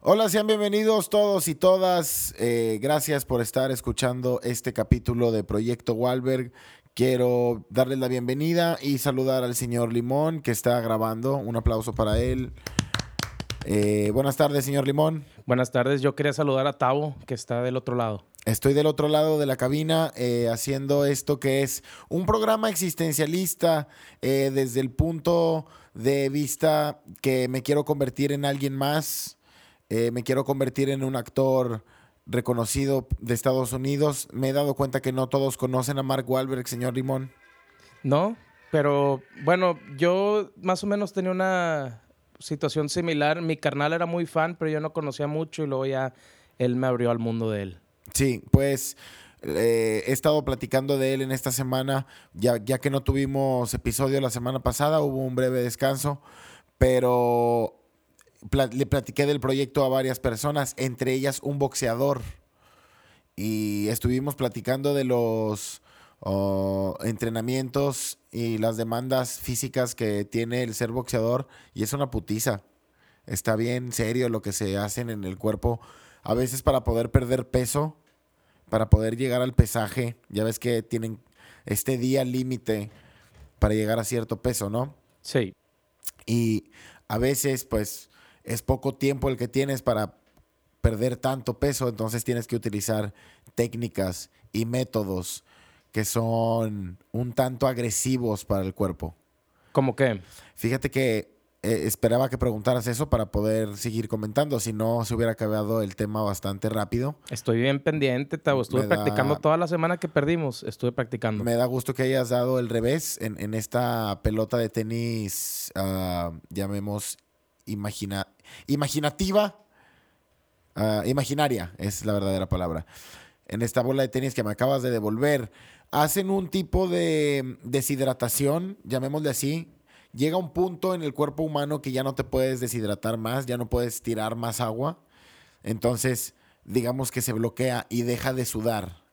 Hola, sean bienvenidos todos y todas. Eh, gracias por estar escuchando este capítulo de Proyecto Walberg. Quiero darles la bienvenida y saludar al señor Limón que está grabando. Un aplauso para él. Eh, buenas tardes, señor Limón. Buenas tardes, yo quería saludar a Tavo, que está del otro lado. Estoy del otro lado de la cabina eh, haciendo esto que es un programa existencialista eh, desde el punto de vista que me quiero convertir en alguien más, eh, me quiero convertir en un actor reconocido de Estados Unidos. Me he dado cuenta que no todos conocen a Mark Wahlberg, señor Limón. No, pero bueno, yo más o menos tenía una situación similar. Mi carnal era muy fan, pero yo no conocía mucho y luego ya él me abrió al mundo de él. Sí, pues eh, he estado platicando de él en esta semana, ya, ya que no tuvimos episodio la semana pasada, hubo un breve descanso, pero le platiqué del proyecto a varias personas, entre ellas un boxeador. Y estuvimos platicando de los oh, entrenamientos y las demandas físicas que tiene el ser boxeador, y es una putiza. Está bien serio lo que se hacen en el cuerpo, a veces para poder perder peso, para poder llegar al pesaje. Ya ves que tienen este día límite para llegar a cierto peso, ¿no? Sí. Y a veces, pues, es poco tiempo el que tienes para perder tanto peso, entonces tienes que utilizar técnicas y métodos que son un tanto agresivos para el cuerpo. ¿Cómo qué? Fíjate que eh, esperaba que preguntaras eso para poder seguir comentando, si no se hubiera acabado el tema bastante rápido. Estoy bien pendiente, Tavo. Estuve Me da- practicando toda la semana que perdimos. Estuve practicando. Me da gusto que hayas dado el revés en, en esta pelota de tenis, ah, llamemos imagina, imaginativa, ah, imaginaria, es la verdadera palabra. En esta bola de tenis que me acabas de devolver, hacen un tipo de deshidratación, llamémosle así. Llega un punto en el cuerpo humano que ya no te puedes deshidratar más, ya no puedes tirar más agua. Entonces, digamos que se bloquea y deja de sudar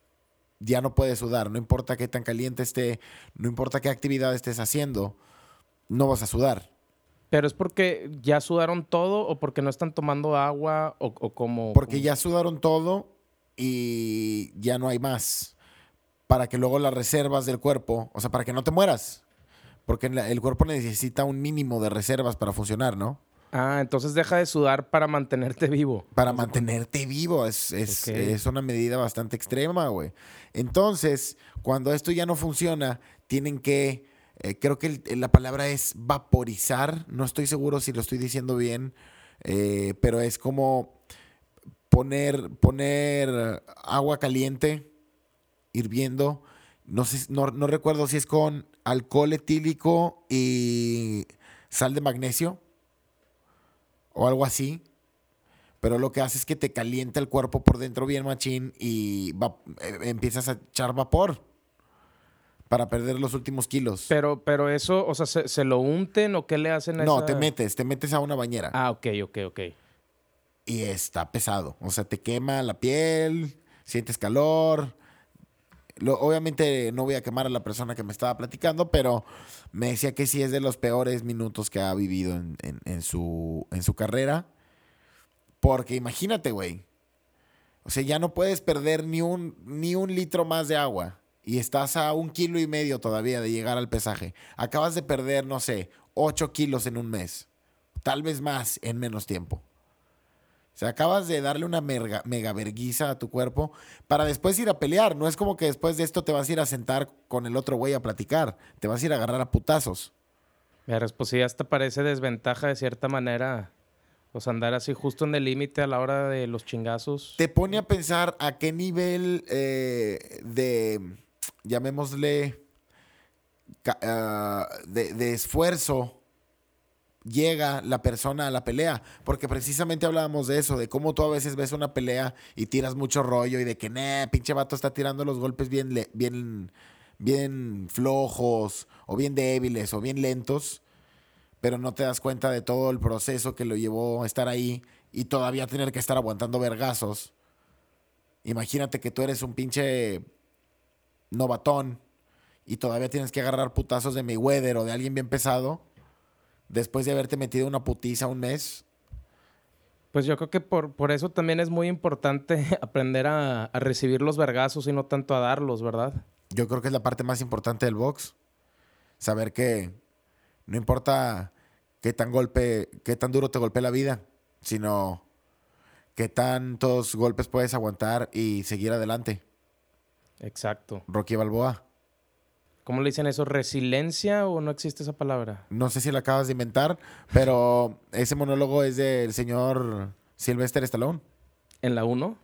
ya no puedes sudar, no importa qué tan caliente esté, no importa qué actividad estés haciendo, no vas a sudar. ¿Pero es porque ya sudaron todo o porque no están tomando agua o, o como... Porque ya sudaron todo y ya no hay más. Para que luego las reservas del cuerpo, o sea, para que no te mueras. Porque el cuerpo necesita un mínimo de reservas para funcionar, ¿no? Ah, entonces deja de sudar para mantenerte vivo. Para mantenerte vivo. Es, es, es una medida bastante extrema, güey. Entonces, cuando esto ya no funciona, tienen que, eh, creo que el- la palabra es vaporizar. No estoy seguro si lo estoy diciendo bien, eh, pero es como poner, poner agua caliente, hirviendo. No, sé, no, no recuerdo si es con alcohol etílico y sal de magnesio o algo así. Pero lo que hace es que te calienta el cuerpo por dentro bien machín y eh, empiezas a echar vapor para perder los últimos kilos. Pero, pero eso, o sea, ¿se, se lo unten o qué le hacen a no, esa- te metes, te metes a una bañera Ah, ok, ok, ok. y está pesado. O sea, te quema la piel, sientes calor. Lo- obviamente no voy a quemar a la persona que me estaba platicando, pero me decía que sí es de los peores minutos que ha vivido en, en- en su, en su carrera. Porque imagínate, güey. O sea, ya no puedes perder ni un, ni un litro más de agua. Y estás a un kilo y medio todavía de llegar al pesaje. Acabas de perder, no sé, 8 kilos en un mes. Tal vez más en menos tiempo. O sea, acabas de darle una merga- mega verguiza a tu cuerpo para después ir a pelear. No es como que después de esto te vas a ir a sentar con el otro güey a platicar. Te vas a ir a agarrar a putazos. Verás, pues sí, hasta parece desventaja de cierta manera. Sea, andar así justo en el límite a la hora de los chingazos. Te pone a pensar a qué nivel eh, de, llamémosle, ah, de, de esfuerzo llega la persona a la pelea. Porque precisamente hablábamos de eso, de cómo tú a veces ves una pelea y tiras mucho rollo y de que, nah, pinche vato está tirando los golpes bien, bien, bien flojos o bien débiles o bien lentos. Pero no te das cuenta de todo el proceso que lo llevó a estar ahí y todavía tener que estar aguantando vergazos. Imagínate que tú eres un pinche novatón y todavía tienes que agarrar putazos de Mayweather o de alguien bien pesado después de haberte metido una putiza un mes. Pues yo creo que por, por eso también es muy importante aprender a, a recibir los vergazos y no tanto a darlos, ¿verdad? Yo creo que es la parte más importante del box. Saber que no importa qué tan golpe, qué tan duro te golpea la vida, sino qué tantos golpes puedes aguantar y seguir adelante. Exacto. Rocky Balboa. ¿Cómo le dicen eso? ¿Resiliencia o no existe esa palabra? No sé si la acabas de inventar, pero ese monólogo es del señor Sylvester Stallone. ¿En la 1?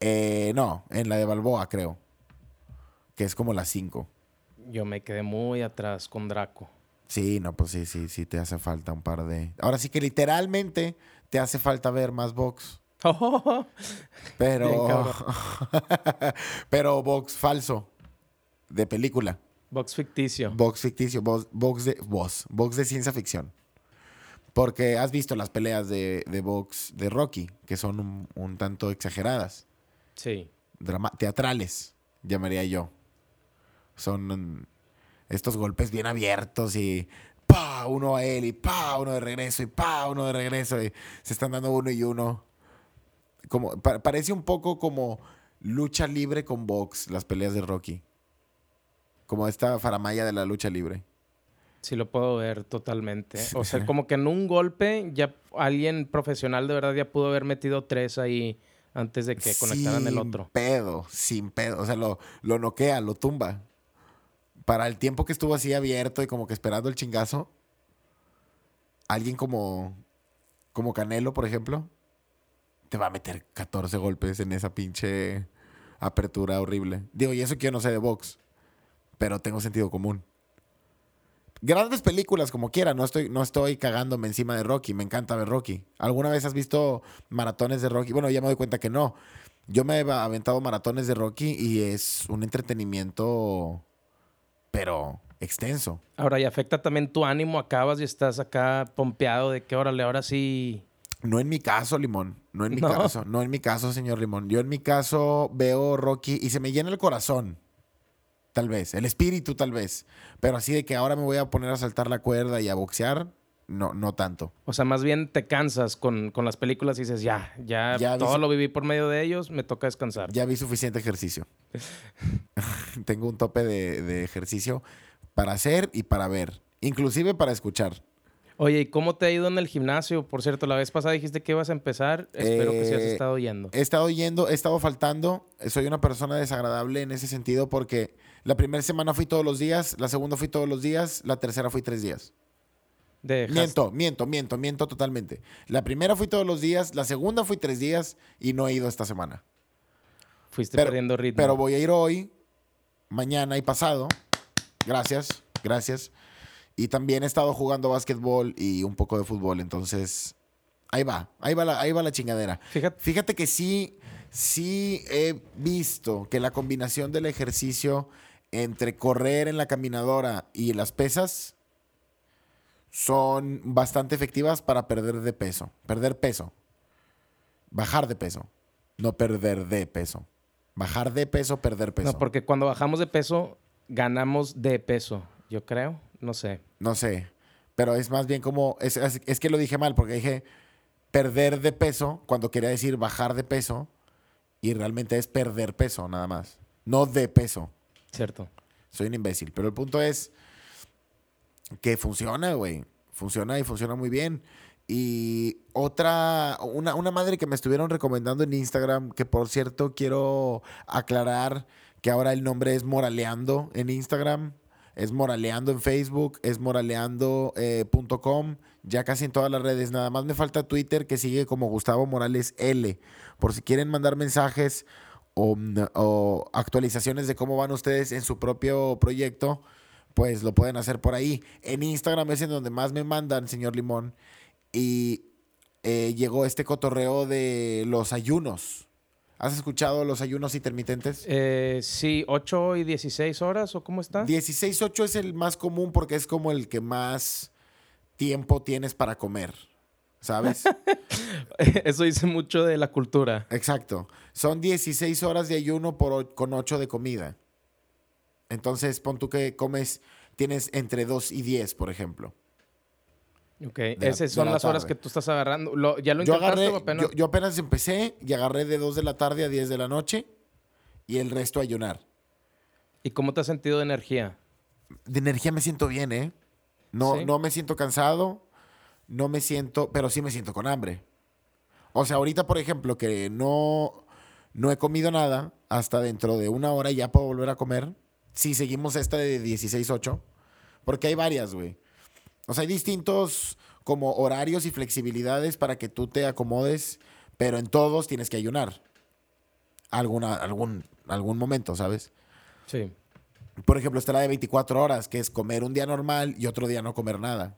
Eh, no, en la de Balboa, creo. Que es como la 5. Yo me quedé muy atrás con Draco. Sí, no, pues sí, sí, sí, te hace falta un par de. Ahora sí que literalmente te hace falta ver más box. Pero. pero box falso. De película. Box ficticio. Box ficticio. Box, box de. Box, box de ciencia ficción. Porque has visto las peleas de, de box de Rocky, que son un, un tanto exageradas. Sí. drama- teatrales, llamaría yo. Son estos golpes bien abiertos y pa uno a él y pa uno de regreso y pa uno de regreso y se están dando uno y uno. Como pa- parece un poco como lucha libre con box las peleas de Rocky. Como esta faramaya de la lucha libre. Sí lo puedo ver totalmente. O sea, como que en un golpe ya alguien profesional de verdad ya pudo haber metido tres ahí antes de que conectaran el Sin otro. pedo, sin pedo. O sea, lo, lo noquea, lo tumba. Para el tiempo que estuvo así abierto y como que esperando el chingazo, alguien como, como Canelo, por ejemplo, te va a meter 14 golpes en esa pinche apertura horrible. Digo, y eso que yo no sé de box, pero tengo sentido común. Grandes películas como quiera, no estoy, no estoy cagándome encima de Rocky, me encanta ver Rocky. ¿Alguna vez has visto maratones de Rocky? Bueno, ya me doy cuenta que no. Yo me he aventado maratones de Rocky y es un entretenimiento, pero extenso. Ahora, y afecta también tu ánimo, acabas y estás acá pompeado de que órale, ahora sí. No en mi caso, Limón. No en mi No. caso. No en mi caso, señor Limón. Yo en mi caso veo Rocky y se me llena el corazón. Tal vez. El espíritu, tal vez. Pero así de que ahora me voy a poner a saltar la cuerda y a boxear, no, no tanto. O sea, más bien te cansas con, con las películas y dices, ya, ya, Ya todo lo viví por medio de ellos, me toca descansar. Ya vi suficiente ejercicio. Tengo un tope de, de ejercicio para hacer y para ver. Inclusive para escuchar. Oye, ¿y cómo te ha ido en el gimnasio? Por cierto, la vez pasada dijiste que ibas a empezar. Espero que sí has Eh, estado yendo. He estado yendo, he estado faltando. Soy una persona desagradable en ese sentido porque la primera semana fui todos los días, la segunda fui todos los días, la tercera fui tres días. Dejas- Miento, miento, miento, miento totalmente. La primera fui todos los días, la segunda fui tres días y no he ido esta semana. Fuiste Pero, perdiendo ritmo. pero voy a ir hoy, mañana y pasado. Gracias, gracias. Y también he estado jugando básquetbol y un poco de fútbol, entonces ahí va, ahí va la, ahí va la chingadera. Fíjate, Fíjate que sí, sí he visto que la combinación del ejercicio entre correr en la caminadora y las pesas son bastante efectivas para perder de peso. Perder peso. Bajar de peso. No perder de peso. Bajar de peso, perder peso. no, porque cuando bajamos de peso, ganamos de peso, yo creo. No sé. No sé. Pero es más bien como. Es, es- es que lo dije mal, porque dije perder de peso cuando quería decir bajar de peso. Y realmente es perder peso, nada más. No de peso. Cierto. Soy un imbécil. Pero el punto es que funciona, güey. Funciona y funciona muy bien. Y otra, una, una madre que me estuvieron recomendando en Instagram, que por cierto quiero aclarar que ahora el nombre es Moraleando en Instagram, es Moraleando en Facebook, es moraleando.com, ya casi en todas las redes. Nada más me falta Twitter que sigue como Gustavo Morales L. Por si quieren mandar mensajes o, o actualizaciones de cómo van ustedes en su propio proyecto, pues lo pueden hacer por ahí. En Instagram es en donde más me mandan, señor Limón. Y eh, llegó este cotorreo de los ayunos. ¿Has escuchado los ayunos intermitentes? Eh, sí, 8 y 16 horas, ¿o cómo está? 16-8 es el más común porque es como el que más tiempo tienes para comer. ¿Sabes? Eso dice mucho de la cultura. Exacto. Son 16 horas de ayuno por con 8 de comida. Entonces, pon tú que comes, tienes entre 2 y 10, por ejemplo. Ok, esas son la las horas que tú estás agarrando. Lo- ¿Ya lo Yo intentaste agarré, o apenas? yo, yo apenas empecé y agarré de 2 de la tarde a 10 de la noche y el resto a ayunar. ¿Y cómo te has sentido de energía? De energía me siento bien, ¿eh? No, ¿Sí? no me siento cansado, no me siento, pero sí me siento con hambre. O sea, ahorita, por ejemplo, que no, no he comido nada, hasta dentro de una hora ya puedo volver a comer. Si seguimos esta de 16-8, porque hay varias, güey. O sea, hay distintos como horarios y flexibilidades para que tú te acomodes, pero en todos tienes que ayunar. Alguna, algún, algún momento, ¿sabes? Sí. Por ejemplo, está la de 24 horas, que es comer un día normal y otro día no comer nada.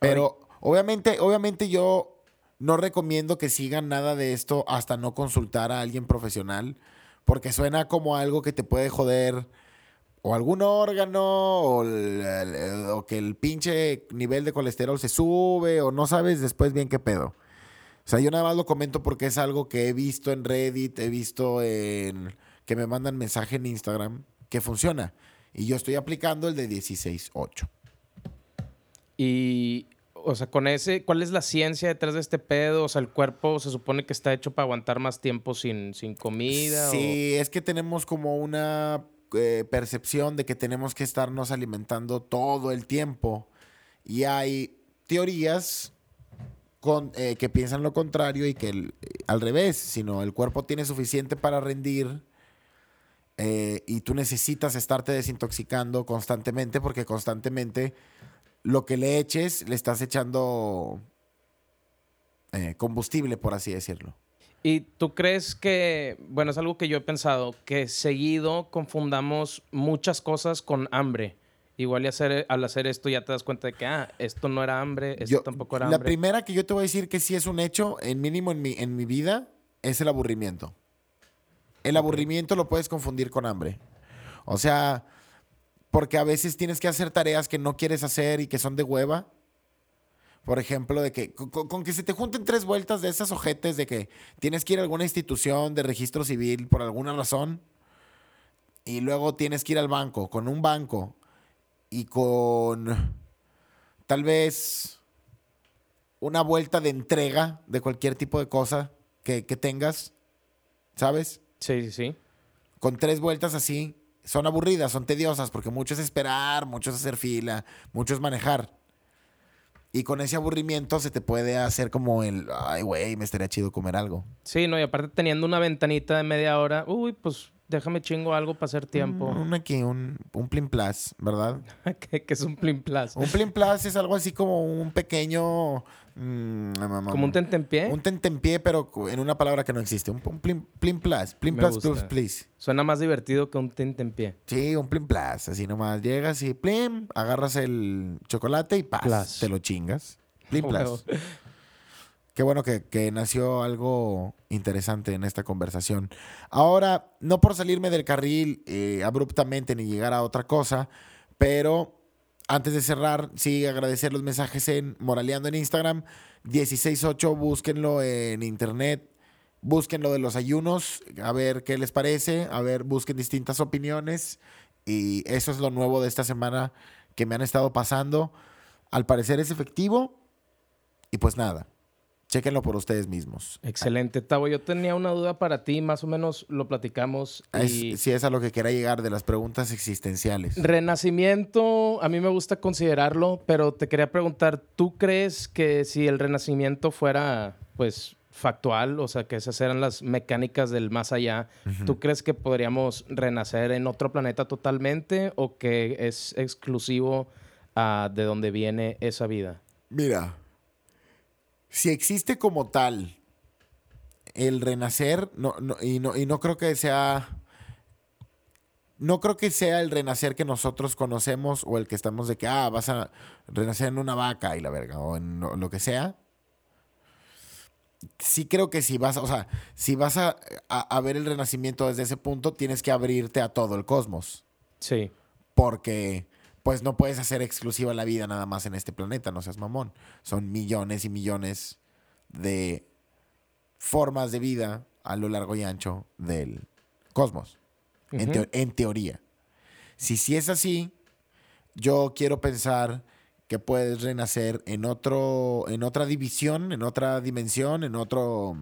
Pero obviamente, obviamente yo no recomiendo que sigan nada de esto hasta no consultar a alguien profesional, porque suena como algo que te puede joder o algún órgano o, el- el- o que el pinche nivel de colesterol se sube o no sabes después bien qué pedo. O sea, yo nada más lo comento porque es algo que he visto en Reddit, he visto en que me mandan mensaje en Instagram que funciona. Y yo estoy aplicando el de 16.8. Y, o sea, con ese, ¿cuál es la ciencia detrás de este pedo? O sea, el cuerpo se supone que está hecho para aguantar más tiempo sin, sin comida. Sí, es que tenemos como una eh, percepción de que tenemos que estarnos alimentando todo el tiempo. Y hay teorías con, eh, que piensan lo contrario y que el- al revés, sino el cuerpo tiene suficiente para rendir eh, y tú necesitas estarte desintoxicando constantemente porque constantemente lo que le eches le estás echando eh, combustible, por así decirlo. ¿Y tú crees que, bueno, es algo que yo he pensado, que seguido confundamos muchas cosas con hambre? Igual y hacer, al hacer esto ya te das cuenta de que, ah, esto no era hambre, esto Yo- tampoco era la hambre. primera que yo te voy a decir que sí es un hecho, en mínimo en mi, en mi vida, es el aburrimiento. El aburrimiento lo puedes confundir con hambre. O sea, porque a veces tienes que hacer tareas que no quieres hacer y que son de hueva. Por ejemplo, de que con, que se te junten tres vueltas de esas ojetes de que tienes que ir a alguna institución de registro civil por alguna razón y luego tienes que ir al banco, con un banco y con tal vez una vuelta de entrega de cualquier tipo de cosa que, que tengas, ¿sabes? Sí, sí, sí. Con tres vueltas así, son aburridas, son tediosas, porque mucho es esperar, mucho es hacer fila, mucho es manejar. Y con ese aburrimiento se te puede hacer como el, ay, güey, me estaría chido comer algo. Sí, no, y aparte teniendo una ventanita de media hora, uy, pues déjame chingo algo para hacer tiempo. Un aquí, un, un plin plus, ¿verdad? que, que es un plin plus. Un plin plus es algo así como un pequeño... mm, Como un tentempié. Un tentempié, pero en una palabra que no existe. Un, un plin, plin plus. Plin Me plus, plus, please. Suena más divertido que un tentempié. Sí, un plin plus. Así nomás llegas y plim, agarras el chocolate y paz, Plus. te lo chingas. Plin Huevo. plus. Qué bueno que, que nació algo interesante en esta conversación. Ahora, no por salirme del carril eh, abruptamente ni llegar a otra cosa, pero antes de cerrar, sí agradecer los mensajes en Moraleando en Instagram, 168, búsquenlo en internet, busquen lo de los ayunos, a ver qué les parece, a ver, busquen distintas opiniones. Y eso es lo nuevo de esta semana que me han estado pasando. Al parecer es efectivo. Y pues nada, chéquenlo por ustedes mismos. Excelente, Tavo. Yo tenía una duda para ti, más o menos lo platicamos. Es- y si es a lo que quería llegar de las preguntas existenciales. Renacimiento, a mí me gusta considerarlo, pero te quería preguntar, ¿tú crees que si el renacimiento fuera, pues, factual, o sea, que esas eran las mecánicas del más allá, ¿tú crees que podríamos renacer en otro planeta totalmente o que es exclusivo a de donde viene esa vida? Mira, si existe como tal el renacer, no, no- y, no, y no creo que sea. No creo que sea el renacer que nosotros conocemos o el que estamos de que, ah, vas a renacer en una vaca y la verga, o en lo, que sea. Sí creo que si vas, o sea, si vas a, a- a ver el renacimiento desde ese punto, tienes que abrirte a todo el cosmos Sí, porque pues no puedes hacer exclusiva la vida nada más en este planeta, no seas mamón. Son millones y millones de formas de vida a lo largo y ancho del cosmos, en, Ujú. teo- en teoría. Si sí es así, yo quiero pensar que puedes renacer en otro, en otra división, en otra dimensión, en otro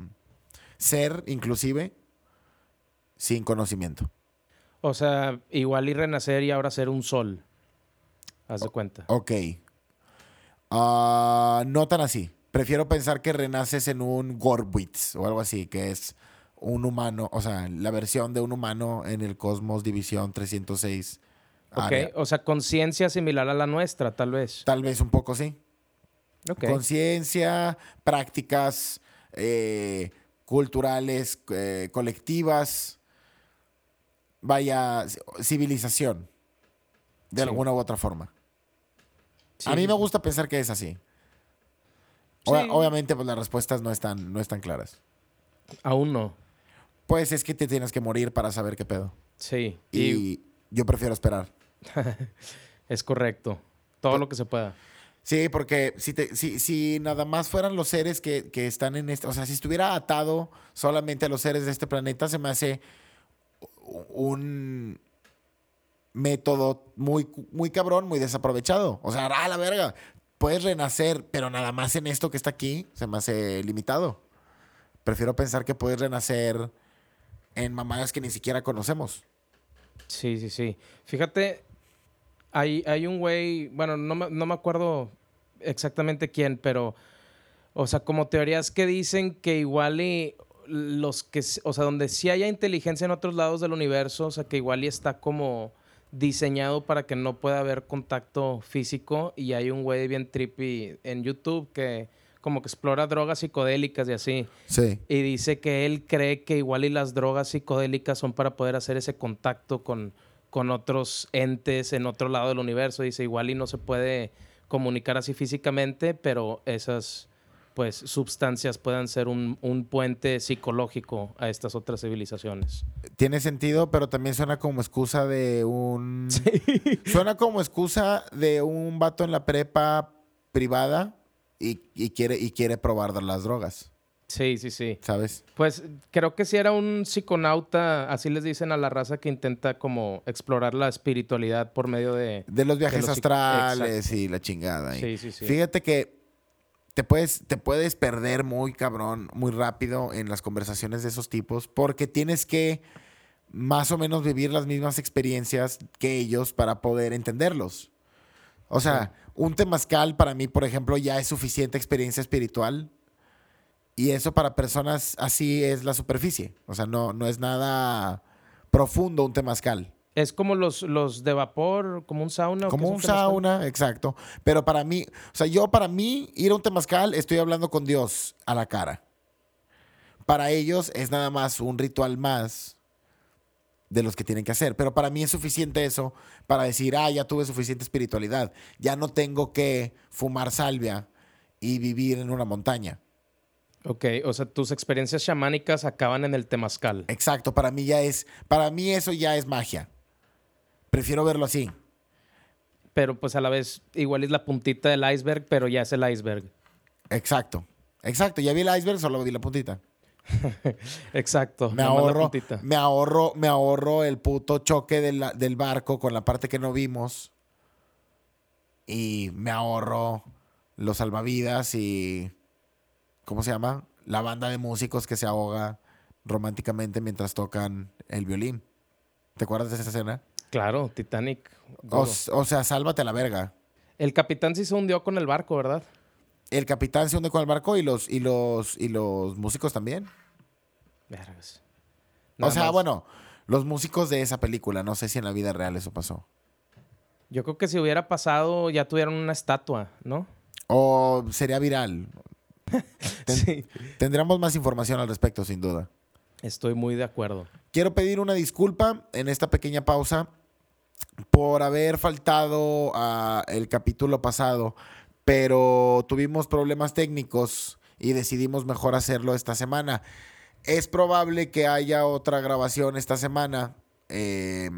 ser, inclusive, sin conocimiento. O sea, igual y renacer y ahora ser un sol. Haz de cuenta. Ok. Ah, no tan así. Prefiero pensar que renaces en un Gorbwitz o algo así, que es un humano, o sea, la versión de un humano en el Cosmos División 306. Ok, área. o sea, conciencia similar a la nuestra, tal vez. Tal vez un poco sí. Ok. Conciencia, prácticas eh, culturales, eh, colectivas, vaya, civilización, de Sí. alguna u otra forma. Sí, A mí me gusta pensar que es así. Sí. Obvia- Obviamente, pues las respuestas no están, no están claras. Aún no. Pues es que te tienes que morir para saber qué pedo. Sí. Y, Y yo prefiero esperar. es correcto. Todo lo que se pueda. Sí, porque si, te- si, si nada más fueran los seres que, que están en este, o sea, si estuviera atado solamente a los seres de este planeta, se me hace un método muy, muy cabrón, muy desaprovechado. O sea, a la verga, puedes renacer, pero nada más en esto que está aquí, se me hace limitado. Prefiero pensar que puedes renacer en mamadas que ni siquiera conocemos. Sí, sí, sí. Fíjate, hay, hay un güey, bueno, no me, no me acuerdo exactamente quién, pero, o sea, como teorías que dicen que igual y los que, o sea, donde sí haya inteligencia en otros lados del universo, o sea, que igual y está como diseñado para que no pueda haber contacto físico y hay un güey bien trippy en YouTube que como que explora drogas psicodélicas y así. Sí. Y dice que él cree que igual y las drogas psicodélicas son para poder hacer ese contacto con, con otros entes en otro lado del universo. Dice, igual y no se puede comunicar así físicamente, pero esas pues sustancias puedan ser un, un puente psicológico a estas otras civilizaciones. Tiene sentido, pero también suena como excusa de un... Suena como excusa de un vato en la prepa privada y, y quiere, y quiere probar las drogas, Sí, sí, sí. ¿sabes? Pues creo que si era un psiconauta, así les dicen a la raza que intenta como explorar la espiritualidad por medio de... De los viajes los astrales y la chingada. Sí, sí, sí. Fíjate que te puedes, te puedes perder muy cabrón, muy rápido en las conversaciones de esos tipos porque tienes que más o menos vivir las mismas experiencias que ellos para poder entenderlos. O sea, un temazcal para mí, por ejemplo, ya es suficiente experiencia espiritual. Y eso para personas así es la superficie. O sea, no, no es nada profundo un temazcal. Es como los, los de vapor, como un sauna. ¿o qué Como un sauna, exacto. Pero para mí, o sea, yo para mí ir a un temazcal estoy hablando con Dios a la cara. Para ellos es nada más un ritual más de los que tienen que hacer. Pero para mí es suficiente eso para decir, ah, ya tuve suficiente espiritualidad. Ya no tengo que fumar salvia y vivir en una montaña. Ok, o sea, tus experiencias chamánicas acaban en el temazcal. Exacto, para mí ya es, para mí eso ya es magia. Prefiero verlo así. Pero pues a la vez igual es la puntita del iceberg, pero ya es el iceberg. Exacto. Exacto, ya vi el iceberg, solo vi la puntita. Exacto. Me ahorro, me ahorro, me ahorro el puto choque de la- del barco con la parte que no vimos. Y me ahorro los salvavidas y. ¿Cómo se llama? La banda de músicos que se ahoga románticamente mientras tocan el violín. ¿Te acuerdas de esa escena? Claro, Titanic. O, sea, sálvate a la verga. El capitán sí se hundió con el barco, ¿verdad? El capitán se hunde con el barco y los, y los, y los músicos también. Vergas. o sea, más. bueno, los músicos de esa película. No sé si en la vida real eso pasó. Yo creo que si hubiera pasado ya tuvieran una estatua, ¿no? O sería viral. Ten- Sí. Tendremos más información al respecto, sin duda. Estoy muy de acuerdo. Quiero pedir una disculpa en esta pequeña pausa por haber faltado a el capítulo pasado, pero tuvimos problemas técnicos y decidimos mejor hacerlo esta semana. Es probable que haya otra grabación esta semana eh,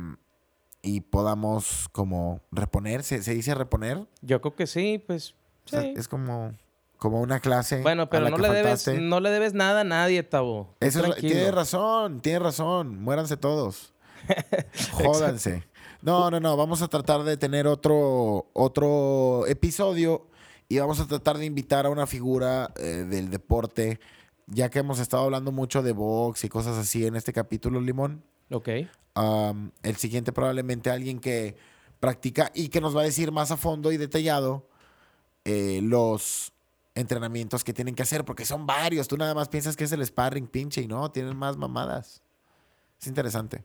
y podamos como reponer, ¿se, se dice reponer? Yo creo que sí, pues. O sea, sí. es como, como una clase. Bueno, a pero la no que le, debes, no le debes nada a nadie, Tabo. Tú Eso es- tranquilo. tiene razón, tiene razón. Muéranse todos. Jódanse. No, no, no. Vamos a tratar de tener otro, otro episodio y vamos a tratar de invitar a una figura eh, del deporte, ya que hemos estado hablando mucho de box y cosas así en este capítulo, Limón. Ok. Um, el siguiente probablemente alguien que practica y que nos va a decir más a fondo y detallado eh, los entrenamientos que tienen que hacer, porque son varios. Tú nada más piensas que es el sparring pinche y no, tienen más mamadas. Es interesante.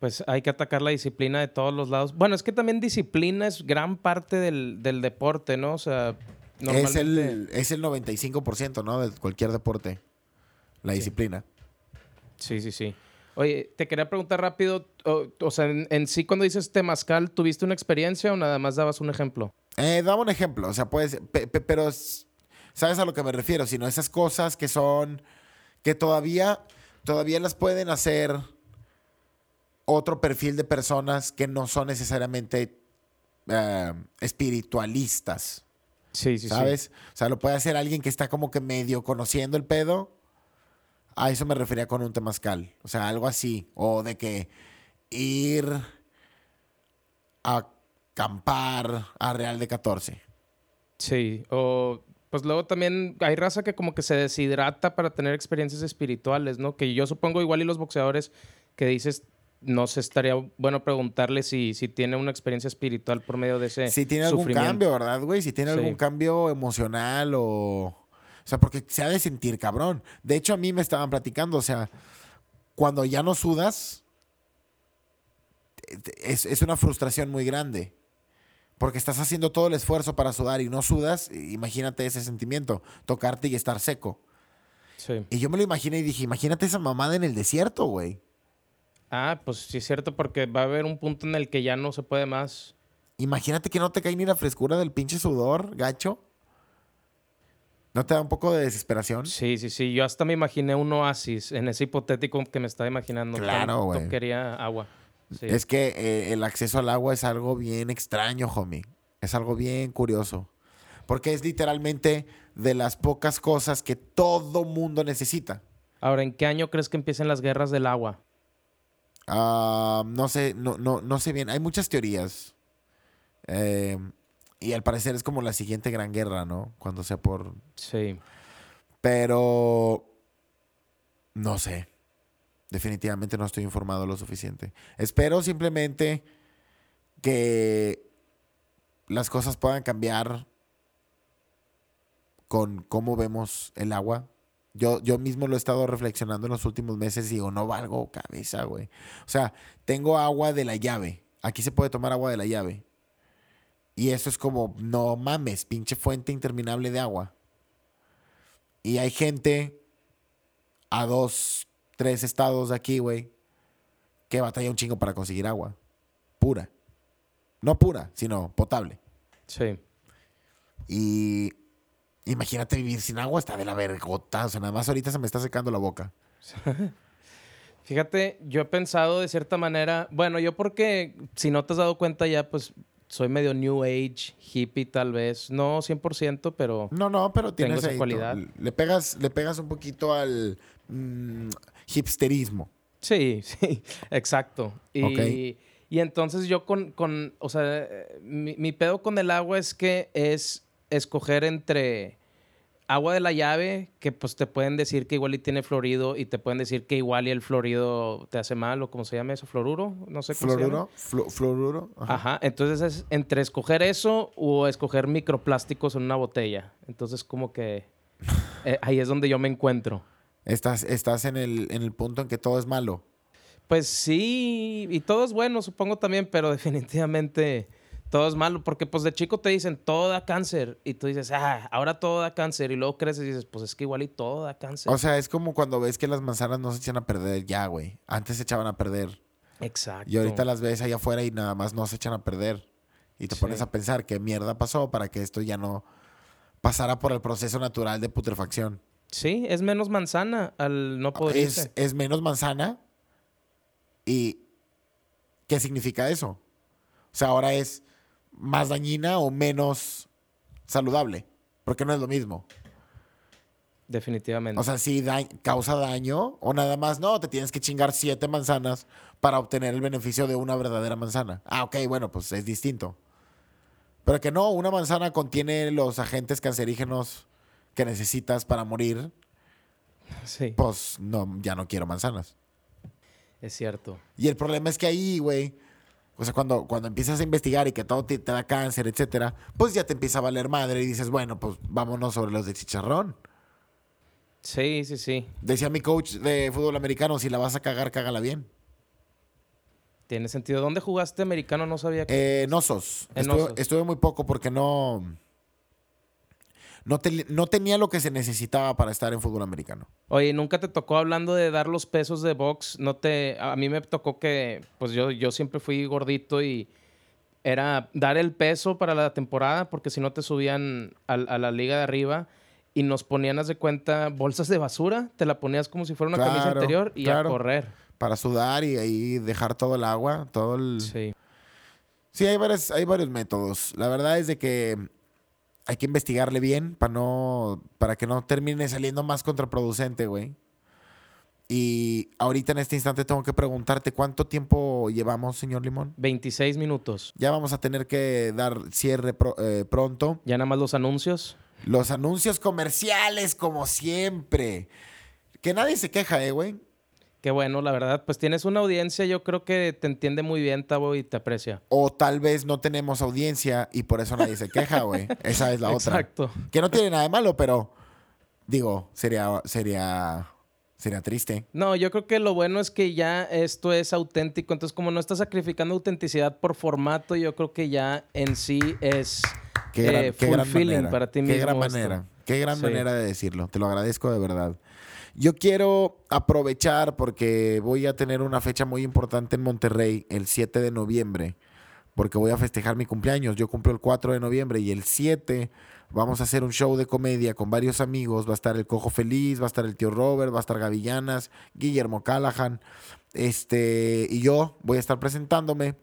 Pues hay que atacar la disciplina de todos los lados. Bueno, es que también disciplina es gran parte del, del deporte, ¿no? O sea, es el, es el 95%, ¿no? De cualquier deporte. La disciplina. Sí, sí, sí. Oye, te quería preguntar rápido, o, sea, en, sí cuando dices temazcal, ¿tuviste una experiencia o nada más dabas un ejemplo? Eh, daba un ejemplo, o sea, puedes, pero sabes a lo que me refiero, sino esas cosas que son, que todavía, todavía las pueden hacer otro perfil de personas que no son necesariamente eh, espiritualistas. Sí, sí, ¿Sabes? O sea, lo puede hacer alguien que está como que medio conociendo el pedo. A eso me refería con un temazcal. O sea, algo así. O de que ir a acampar a Real de 14. Sí, o pues luego también hay raza que como que se deshidrata para tener experiencias espirituales, ¿no? Que yo supongo igual y los boxeadores que dices, no sé, estaría bueno preguntarle si, si tiene una experiencia espiritual por medio de ese Si tiene algún cambio, ¿verdad, güey? Si tiene algún cambio emocional o... O sea, porque se ha de sentir cabrón. De hecho, a mí me estaban platicando, o sea, cuando ya no sudas, es, es una frustración muy grande. Porque estás haciendo todo el esfuerzo para sudar y no sudas, imagínate ese sentimiento, tocarte y estar seco. Sí. Y yo me lo imaginé y dije, imagínate esa mamada en el desierto, güey. Ah, pues sí es cierto, porque va a haber un punto en el que ya no se puede más. Imagínate que no te cae ni la frescura del pinche sudor, gacho. ¿No te da un poco de desesperación? Sí, sí, sí. Yo hasta me imaginé un oasis en ese hipotético que me estaba imaginando. Claro, güey. quería agua. Es que eh, el acceso al agua es algo bien extraño, homie. Es algo bien curioso. Porque es literalmente de las pocas cosas que todo mundo necesita. Ahora, ¿en qué año crees que empiecen las guerras del agua? Ah, no sé, no, no, no sé bien. Hay muchas teorías. Eh, y al parecer es como la siguiente gran guerra, ¿no? Cuando sea por. Sí. Pero. No sé. Definitivamente no estoy informado lo suficiente. Espero simplemente que las cosas puedan cambiar con cómo vemos el agua yo, yo mismo lo he estado reflexionando en los últimos meses y digo, no valgo cabeza, güey. O sea, tengo agua de la llave. Aquí se puede tomar agua de la llave. Y eso es como, no mames, pinche fuente interminable de agua. Y hay gente a dos, tres estados de aquí, güey, que batalla un chingo para conseguir agua. Pura. No pura, sino potable. Sí. Y Imagínate vivir sin agua, está de la vergota. O sea, nada más ahorita se me está secando la boca. Fíjate, yo he pensado de cierta manera, bueno, yo porque si no te has dado cuenta ya, pues soy medio new age, hippie tal vez, no 100%, pero No, no, pero tienes esa cualidad. Le pegas le pegas un poquito al mm, hipsterismo. Sí, sí, exacto. Y, y entonces yo con, con o sea, mi, mi pedo con el agua es que es escoger entre agua de la llave, que pues te pueden decir que igual y tiene florido y te pueden decir que igual y el florido te hace mal o cómo se llama eso, floruro, no sé cómo floruro, se llama. floruro. Ajá. entonces es entre escoger eso o escoger microplásticos en una botella. Entonces como que eh, ahí es donde yo me encuentro. Estás, estás en, el, en el punto en que todo es malo. Pues sí, y todo es bueno, supongo también, pero definitivamente todo es malo, porque pues de chico te dicen todo da cáncer y tú dices, ah, ahora todo da cáncer y luego creces y dices, pues es que igual y todo da cáncer. O sea, es como cuando ves que las manzanas no se echan a perder ya, güey. Antes se echaban a perder. Exacto. Y ahorita las ves allá afuera y nada más no se echan a perder. Y te pones a pensar qué mierda pasó para que esto ya no pasara por el proceso natural de putrefacción. Sí, es menos manzana al no poder. Es, es menos manzana. ¿Y qué significa eso? O sea, ahora es más dañina o menos saludable, porque no es lo mismo. Definitivamente. O sea, si da- causa daño o nada más, no, te tienes que chingar siete manzanas para obtener el beneficio de una verdadera manzana. Ah, ok, bueno, pues es distinto. Pero que no, una manzana contiene los agentes cancerígenos que necesitas para morir, sí, pues no, ya no quiero manzanas. es cierto. Y el problema es que ahí, güey, o sea, cuando, cuando empiezas a investigar y que todo te, te da cáncer, etcétera, pues ya te empieza a valer madre y dices, bueno, pues vámonos sobre los de chicharrón. Sí, sí, sí. Decía mi coach de fútbol americano, si la vas a cagar, cágala bien. Tiene sentido. ¿Dónde jugaste americano? No sabía que... Eh, en Osos. En estuve, Osos. estuve muy poco porque no... No, te- no tenía lo que se necesitaba para estar en fútbol americano. Oye, ¿nunca te tocó hablando de dar los pesos de box? No te... A mí me tocó que... Pues yo, yo siempre fui gordito y... Era dar el peso para la temporada porque si no te subían a, la liga de arriba y nos ponían, haz de cuenta, bolsas de basura. Te la ponías como si fuera una camisa Claro, interior y claro. a correr. Para sudar y ahí dejar todo el agua, todo el... Sí. Sí, hay, varios, hay varios métodos. La verdad es de que hay que investigarle bien para no para que no termine saliendo más contraproducente, güey. Y ahorita en este instante tengo que preguntarte cuánto tiempo llevamos, señor Limón. 26 minutos. Ya vamos a tener que dar cierre pro- eh, pronto. Ya nada más los anuncios. Los anuncios comerciales, como siempre. Que nadie se queja, eh, güey. Qué bueno, la verdad. Pues tienes una audiencia, yo creo que te entiende muy bien, Tavo, y te aprecia. O tal vez no tenemos audiencia y por eso nadie se queja, güey. Esa es la otra. Exacto. Que no tiene nada de malo, pero digo, sería, sería, sería triste. No, yo creo que lo bueno es que ya esto es auténtico. Entonces, como no estás sacrificando autenticidad por formato, yo creo que ya en sí es Qué gran, eh, qué gran manera. para ti Qué mismo. gran esto. manera. Qué gran manera de decirlo. Te lo agradezco de verdad. Yo quiero aprovechar porque voy a tener una fecha muy importante en Monterrey el 7 de noviembre. Porque voy a festejar mi cumpleaños. Yo cumplo el 4 de noviembre y el 7 vamos a hacer un show de comedia con varios amigos. Va a estar el Cojo Feliz, va a estar el tío Robert, va a estar Gavillanas, Guillermo Callahan. Este, y yo voy a estar presentándome.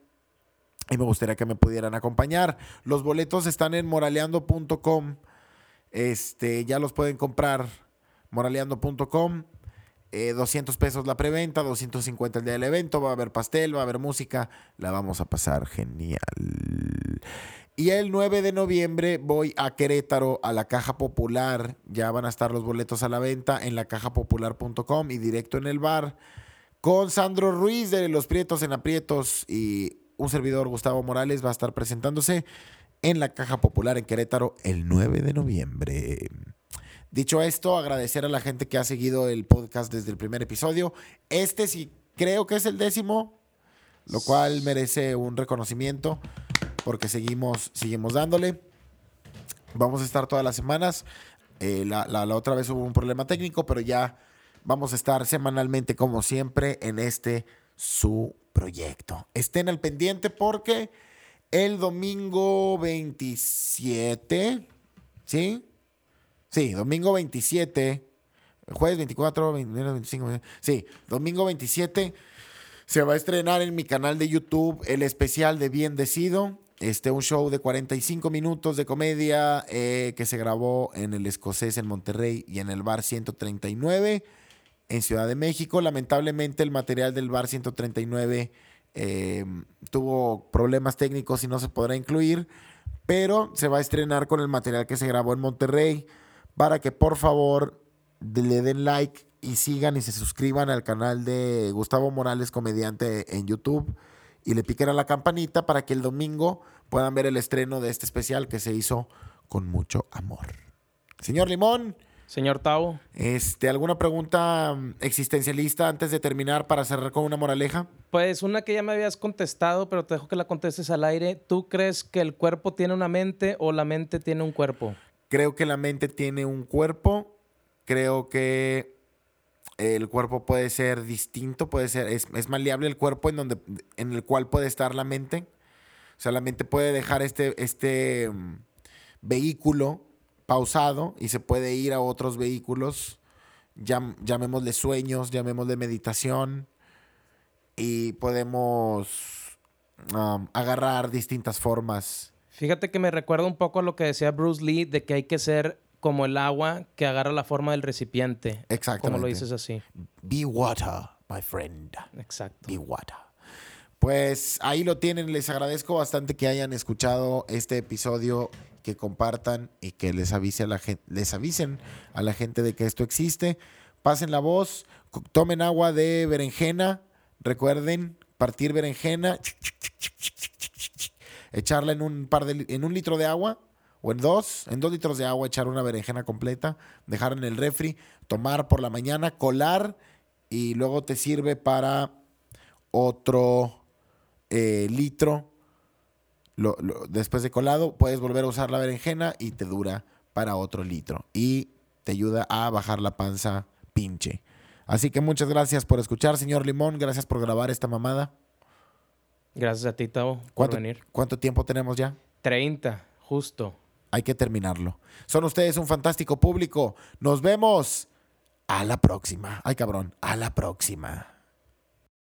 Y me gustaría que me pudieran acompañar. Los boletos están en moraleando.com. Este, ya los pueden comprar. Moraleando.com. Eh, 200 pesos la preventa, 250 el día del evento. Va a haber pastel, va a haber música. La vamos a pasar genial. Y el 9 de noviembre voy a Querétaro a la Caja Popular. Ya van a estar los boletos a la venta en la cajapopular.com y directo en el bar con Sandro Ruiz de Los Prietos en Aprietos y un servidor Gustavo Morales va a estar presentándose en la Caja Popular en Querétaro el 9 de noviembre. Dicho esto, agradecer a la gente que ha seguido el podcast desde el primer episodio. Este sí creo que es el décimo, lo cual merece un reconocimiento porque seguimos, seguimos dándole. Vamos a estar todas las semanas. Eh, la, la- la otra vez hubo un problema técnico, pero ya vamos a estar semanalmente, como siempre, en este su proyecto. Estén al pendiente porque el domingo 27, ¿sí? Sí, domingo 27, jueves 24, 29, 25, sí, domingo 27 se va a estrenar en mi canal de YouTube el especial de Bien Decido. Este, un show de 45 minutos de comedia eh, que se grabó en el Escocés en Monterrey y en el Bar 139 en Ciudad de México. Lamentablemente el material del Bar 139 eh, tuvo problemas técnicos y no se podrá incluir, pero se va a estrenar con el material que se grabó en Monterrey para que por favor le den like y sigan y se suscriban al canal de Gustavo Morales Comediante en YouTube y le piquen a la campanita para que el domingo puedan ver el estreno de este especial que se hizo con mucho amor. Señor Limón, Señor Tavo, este, ¿alguna pregunta mm, existencialista antes de terminar para cerrar con una moraleja? pues una que ya me habías contestado, pero te dejo que la contestes al aire. ¿Tú crees que el cuerpo tiene una mente o la mente tiene un cuerpo? Creo que la mente tiene un cuerpo. Creo que el cuerpo puede ser distinto, puede ser, es, es maleable el cuerpo en donde, en el cual puede estar la mente. O sea, la mente puede dejar este, este mm, vehículo pausado y se puede ir a otros vehículos, llam- llamémosle sueños, llamémosle meditación, y podemos agarrar distintas formas. Fíjate que me recuerda un poco a lo que decía Bruce Lee, de que hay que ser como el agua que agarra la forma del recipiente. Exactamente. Como lo dices así. Be water, my friend. Exacto. Be water. Pues ahí lo tienen. Les agradezco bastante que hayan escuchado este episodio, que compartan y que les avise a la gente, les avisen a la gente de que esto existe. Pasen la voz, tomen agua de berenjena. Recuerden partir berenjena, echarla en un par de en un litro de agua o en dos, en dos litros de agua echar una berenjena completa, dejar en el refri, tomar por la mañana, colar y luego te sirve para otro eh, litro. Después de colado, puedes volver a usar la berenjena y te dura para otro litro. Y te ayuda a bajar la panza pinche. Así que muchas gracias por escuchar, señor Limón. Gracias por grabar esta mamada. Gracias a ti, Tavo, por ¿Cuánto, venir. cuánto tiempo tenemos ya? 30, justo. Hay que terminarlo. Son ustedes un fantástico público. Nos vemos a la próxima. Ay, cabrón, a la próxima.